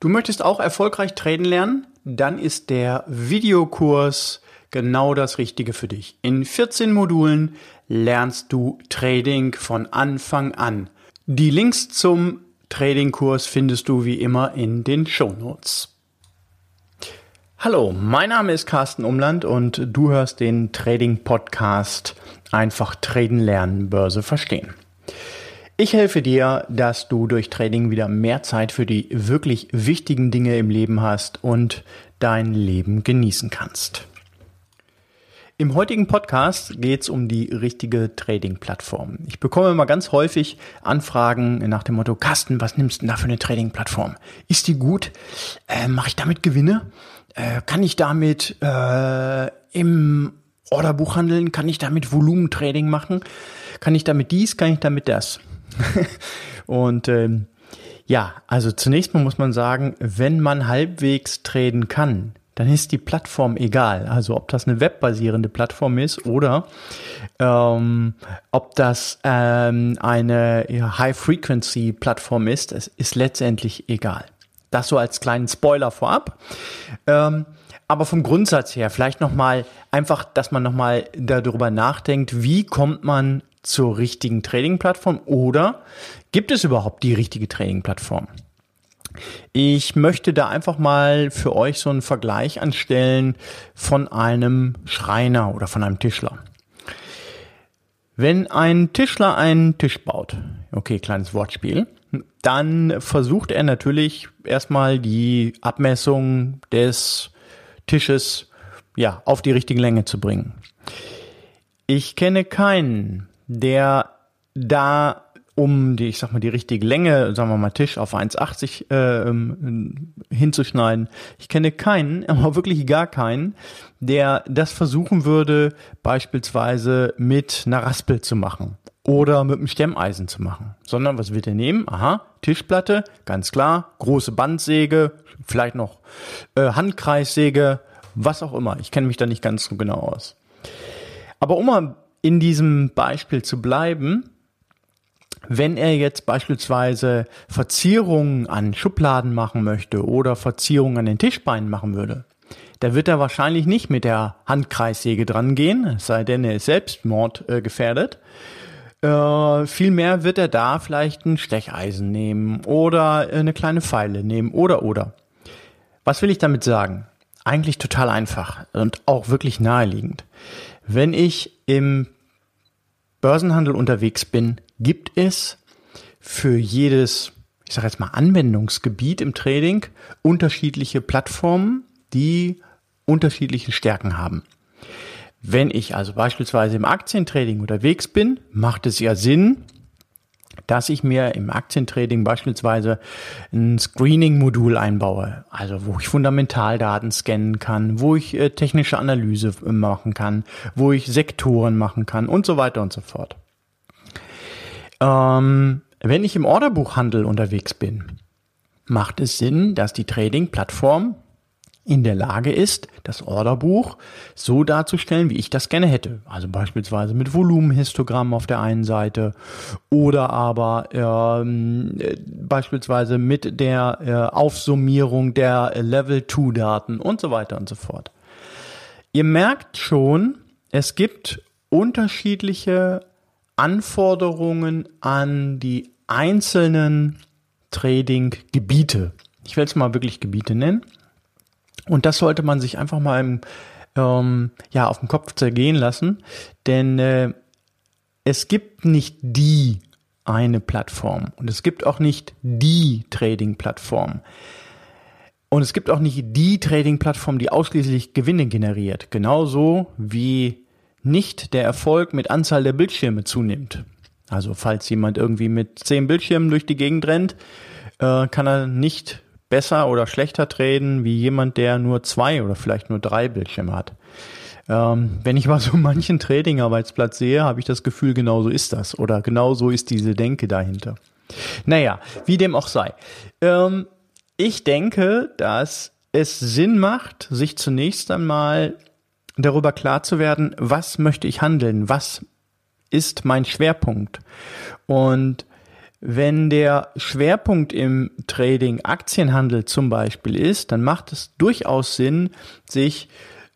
Du möchtest auch erfolgreich traden lernen? Dann ist der Videokurs genau das Richtige für dich. In 14 Modulen lernst du Trading von Anfang an. Die Links zum Tradingkurs findest du wie immer in den Show Notes. Hallo, mein Name ist Carsten Umland und du hörst den Trading Podcast Einfach Traden lernen, Börse verstehen. Ich helfe dir, dass du durch Trading wieder mehr Zeit für die wirklich wichtigen Dinge im Leben hast und dein Leben genießen kannst. Im heutigen Podcast geht es um die richtige Trading-Plattform. Ich bekomme immer ganz häufig Anfragen nach dem Motto, Carsten, was nimmst du denn da für eine Trading-Plattform? Ist die gut? Äh, Mache ich damit Gewinne? Äh, kann ich damit äh, im Orderbuch handeln? Kann ich damit Volumentrading machen? Kann ich damit dies? Kann ich damit das? und ähm, ja, also zunächst mal muss man sagen, wenn man halbwegs traden kann, dann ist die Plattform egal. Also ob das eine webbasierende Plattform ist oder ähm, ob das ähm, eine High-Frequency-Plattform ist, es ist letztendlich egal. Das so als kleinen Spoiler vorab. Ähm, aber vom Grundsatz her vielleicht nochmal einfach, dass man nochmal darüber nachdenkt, wie kommt man zur richtigen Trading-Plattform oder gibt es überhaupt die richtige Trading-Plattform? Ich möchte da einfach mal für euch so einen Vergleich anstellen von einem Schreiner oder von einem Tischler. Wenn ein Tischler einen Tisch baut, okay, kleines Wortspiel, dann versucht er natürlich erstmal die Abmessung des Tisches ja, auf die richtige Länge zu bringen. Ich kenne keinen, der da um die, ich sag mal, die richtige Länge, sagen wir mal Tisch auf 1,80 äh, ähm, hinzuschneiden. Ich kenne keinen, aber wirklich gar keinen, der das versuchen würde, beispielsweise mit einer Raspel zu machen oder mit einem Stemmeisen zu machen. Sondern was wird er nehmen? Aha, Tischplatte, ganz klar, große Bandsäge, vielleicht noch äh, Handkreissäge, was auch immer. Ich kenne mich da nicht ganz so genau aus. Aber um mal in diesem Beispiel zu bleiben, wenn er jetzt beispielsweise Verzierungen an Schubladen machen möchte oder Verzierungen an den Tischbeinen machen würde, da wird er wahrscheinlich nicht mit der Handkreissäge dran gehen, sei denn, er ist Selbstmord äh, gefährdet. Äh, vielmehr wird er da vielleicht ein Stecheisen nehmen oder eine kleine Pfeile nehmen oder oder. Was will ich damit sagen? Eigentlich total einfach und auch wirklich naheliegend. Wenn ich im Börsenhandel unterwegs bin, gibt es für jedes, ich sage jetzt mal Anwendungsgebiet im Trading unterschiedliche Plattformen, die unterschiedliche Stärken haben. Wenn ich also beispielsweise im Aktientrading unterwegs bin, macht es ja Sinn, dass ich mir im Aktientrading beispielsweise ein Screening-Modul einbaue, also wo ich Fundamentaldaten scannen kann, wo ich äh, technische Analyse äh, machen kann, wo ich Sektoren machen kann und so weiter und so fort. Ähm, wenn ich im Orderbuchhandel unterwegs bin, macht es Sinn, dass die Trading-Plattform in der Lage ist, das Orderbuch so darzustellen, wie ich das gerne hätte. Also beispielsweise mit Volumenhistogramm auf der einen Seite oder aber ähm, äh, beispielsweise mit der äh, Aufsummierung der Level-2-Daten und so weiter und so fort. Ihr merkt schon, es gibt unterschiedliche Anforderungen an die einzelnen Trading-Gebiete. Ich will es mal wirklich Gebiete nennen. Und das sollte man sich einfach mal im, ähm, ja, auf dem Kopf zergehen lassen, denn äh, es gibt nicht die eine Plattform und es gibt auch nicht die Trading-Plattform. Und es gibt auch nicht die Trading-Plattform, die ausschließlich Gewinne generiert. Genauso wie nicht der Erfolg mit Anzahl der Bildschirme zunimmt. Also falls jemand irgendwie mit zehn Bildschirmen durch die Gegend rennt, äh, kann er nicht besser oder schlechter traden wie jemand, der nur zwei oder vielleicht nur drei Bildschirme hat. Ähm, wenn ich mal so manchen Trading-Arbeitsplatz sehe, habe ich das Gefühl, genau so ist das oder genau so ist diese Denke dahinter. Naja, wie dem auch sei. Ähm, ich denke, dass es Sinn macht, sich zunächst einmal darüber klar zu werden, was möchte ich handeln, was ist mein Schwerpunkt. Und Wenn der Schwerpunkt im Trading Aktienhandel zum Beispiel ist, dann macht es durchaus Sinn, sich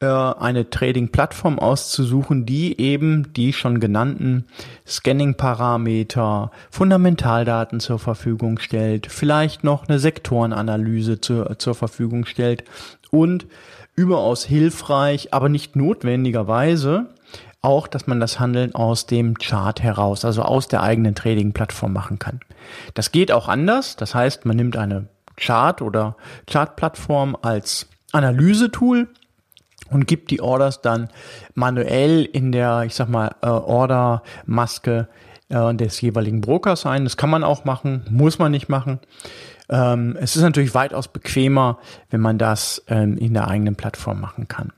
äh, eine Trading-Plattform auszusuchen, die eben die schon genannten Scanning-Parameter, Fundamentaldaten zur Verfügung stellt, vielleicht noch eine Sektorenanalyse zur, zur Verfügung stellt und überaus hilfreich, aber nicht notwendigerweise auch, dass man das Handeln aus dem Chart heraus, also aus der eigenen Trading-Plattform machen kann. Das geht auch anders. Das heißt, man nimmt eine Chart oder Chart-Plattform als Analysetool und gibt die Orders dann manuell in der, ich sag mal, äh, Order-Maske äh, des jeweiligen Brokers ein. Das kann man auch machen, muss man nicht machen. Ähm, es ist natürlich weitaus bequemer, wenn man das ähm, in der eigenen Plattform machen kann.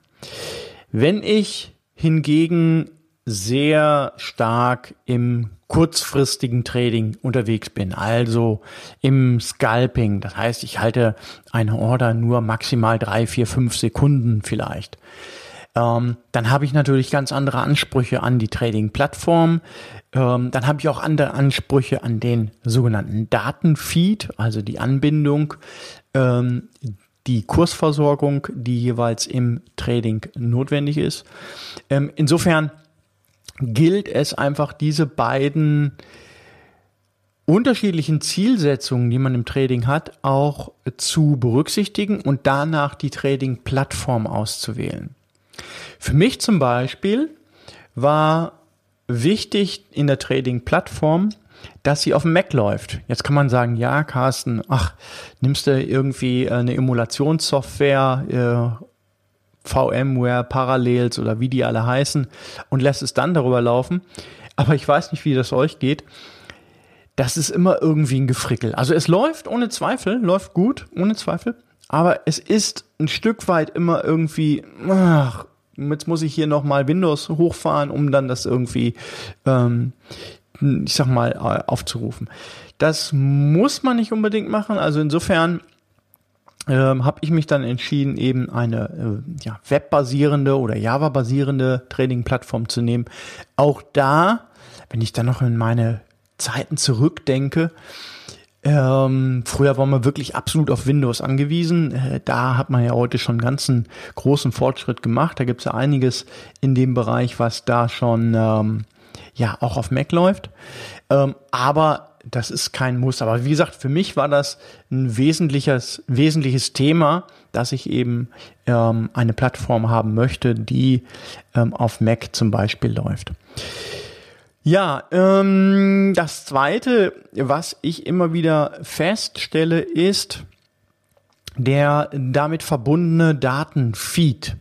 Wenn ich hingegen sehr stark im kurzfristigen Trading unterwegs bin, also im Scalping. Das heißt, ich halte eine Order nur maximal drei, vier, fünf Sekunden vielleicht. Ähm, dann habe ich natürlich ganz andere Ansprüche an die Trading-Plattform. Ähm, dann habe ich auch andere Ansprüche an den sogenannten Datenfeed, also die Anbindung, ähm, die Kursversorgung, die jeweils im Trading notwendig ist. Ähm, insofern gilt es einfach, diese beiden unterschiedlichen Zielsetzungen, die man im Trading hat, auch zu berücksichtigen und danach die Trading-Plattform auszuwählen. Für mich zum Beispiel war wichtig in der Trading-Plattform, dass sie auf dem Mac läuft. Jetzt kann man sagen, ja, Carsten, ach, nimmst du irgendwie eine Emulationssoftware, äh, VMware, Parallels oder wie die alle heißen und lässt es dann darüber laufen. Aber ich weiß nicht, wie das euch geht. Das ist immer irgendwie ein Gefrickel. Also es läuft ohne Zweifel, läuft gut, ohne Zweifel. Aber es ist ein Stück weit immer irgendwie, ach, jetzt muss ich hier nochmal Windows hochfahren, um dann das irgendwie, ähm, ich sag mal, aufzurufen. Das muss man nicht unbedingt machen. Also insofern ähm, habe ich mich dann entschieden, eben eine äh, ja, webbasierende oder Java-basierende Trading-Plattform zu nehmen. Auch da, wenn ich dann noch in meine Zeiten zurückdenke, ähm, früher war man wirklich absolut auf Windows angewiesen. Äh, da hat man ja heute schon einen ganzen großen Fortschritt gemacht. Da gibt es ja einiges in dem Bereich, was da schon ähm, ja auch auf Mac läuft. Ähm, aber das ist kein Muss. Aber wie gesagt, für mich war das ein wesentliches, wesentliches Thema, dass ich eben ähm, eine Plattform haben möchte, die ähm, auf Mac zum Beispiel läuft. Ja, ähm, das zweite, was ich immer wieder feststelle, ist der damit verbundene Datenfeed.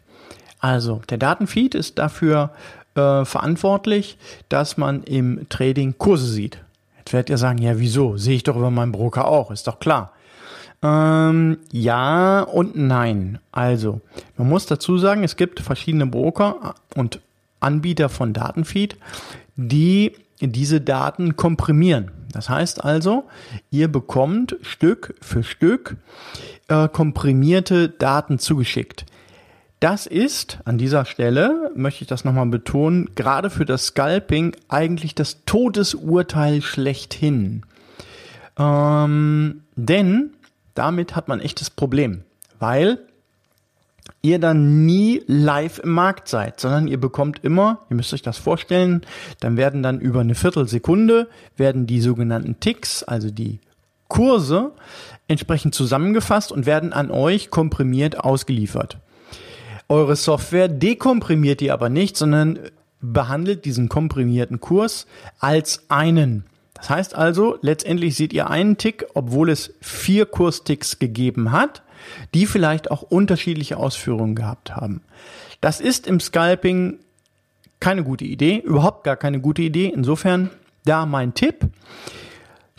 Also der Datenfeed ist dafür äh, verantwortlich, dass man im Trading Kurse sieht. Jetzt werdet ihr sagen, ja, wieso? Sehe ich doch über meinen Broker auch, ist doch klar. Ähm, ja und nein. Also, man muss dazu sagen, es gibt verschiedene Broker und Anbieter von Datenfeed, die diese Daten komprimieren. Das heißt also, ihr bekommt Stück für Stück äh, komprimierte Daten zugeschickt. Das ist an dieser Stelle, möchte ich das nochmal betonen, gerade für das Scalping eigentlich das Todesurteil schlechthin. Ähm, denn damit hat man echtes Problem, weil ihr dann nie live im Markt seid, sondern ihr bekommt immer, ihr müsst euch das vorstellen, dann werden dann über eine Viertelsekunde werden die sogenannten Ticks, also die Kurse, entsprechend zusammengefasst und werden an euch komprimiert ausgeliefert. Eure Software dekomprimiert die aber nicht, sondern behandelt diesen komprimierten Kurs als einen. Das heißt also, letztendlich seht ihr einen Tick, obwohl es vier Kursticks gegeben hat, die vielleicht auch unterschiedliche Ausführungen gehabt haben. Das ist im Scalping keine gute Idee, überhaupt gar keine gute Idee. Insofern da mein Tipp.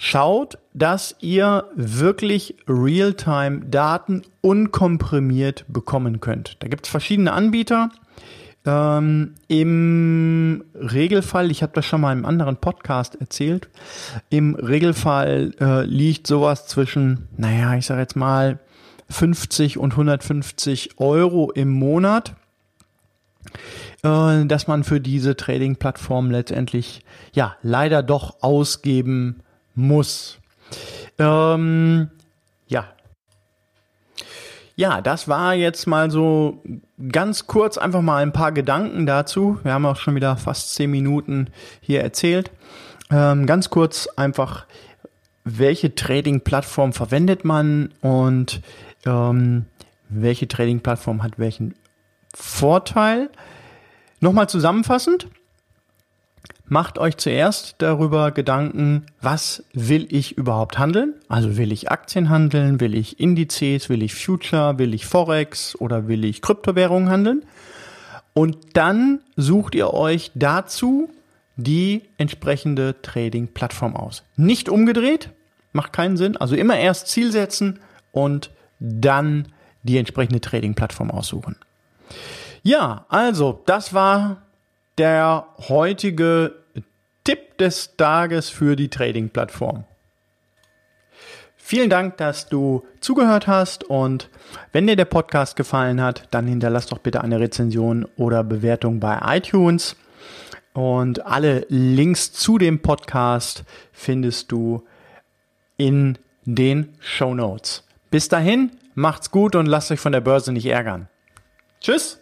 Schaut, dass ihr wirklich Realtime-Daten unkomprimiert bekommen könnt. Da gibt es verschiedene Anbieter. Ähm, Im Regelfall, ich habe das schon mal im anderen Podcast erzählt, im Regelfall äh, liegt sowas zwischen, naja, ich sage jetzt mal 50 und 150 Euro im Monat, äh, dass man für diese Trading-Plattform letztendlich ja leider doch ausgeben muss. Ähm, ja. Ja, das war jetzt mal so ganz kurz einfach mal ein paar Gedanken dazu. Wir haben auch schon wieder fast zehn Minuten hier erzählt. Ähm, ganz kurz einfach, welche Trading-Plattform verwendet man und ähm, welche Trading-Plattform hat welchen Vorteil. Nochmal zusammenfassend. Macht euch zuerst darüber Gedanken, was will ich überhaupt handeln? Also will ich Aktien handeln, will ich Indizes, will ich Future, will ich Forex oder will ich Kryptowährungen handeln? Und dann sucht ihr euch dazu die entsprechende Trading-Plattform aus. Nicht umgedreht, macht keinen Sinn. Also immer erst Ziel setzen und dann die entsprechende Trading-Plattform aussuchen. Ja, also das war der heutige Tipp des Tages für die Trading-Plattform. Vielen Dank, dass du zugehört hast und wenn dir der Podcast gefallen hat, dann hinterlass doch bitte eine Rezension oder Bewertung bei iTunes. Und alle Links zu dem Podcast findest du in den Show Notes. Bis dahin, macht's gut und lasst euch von der Börse nicht ärgern. Tschüss!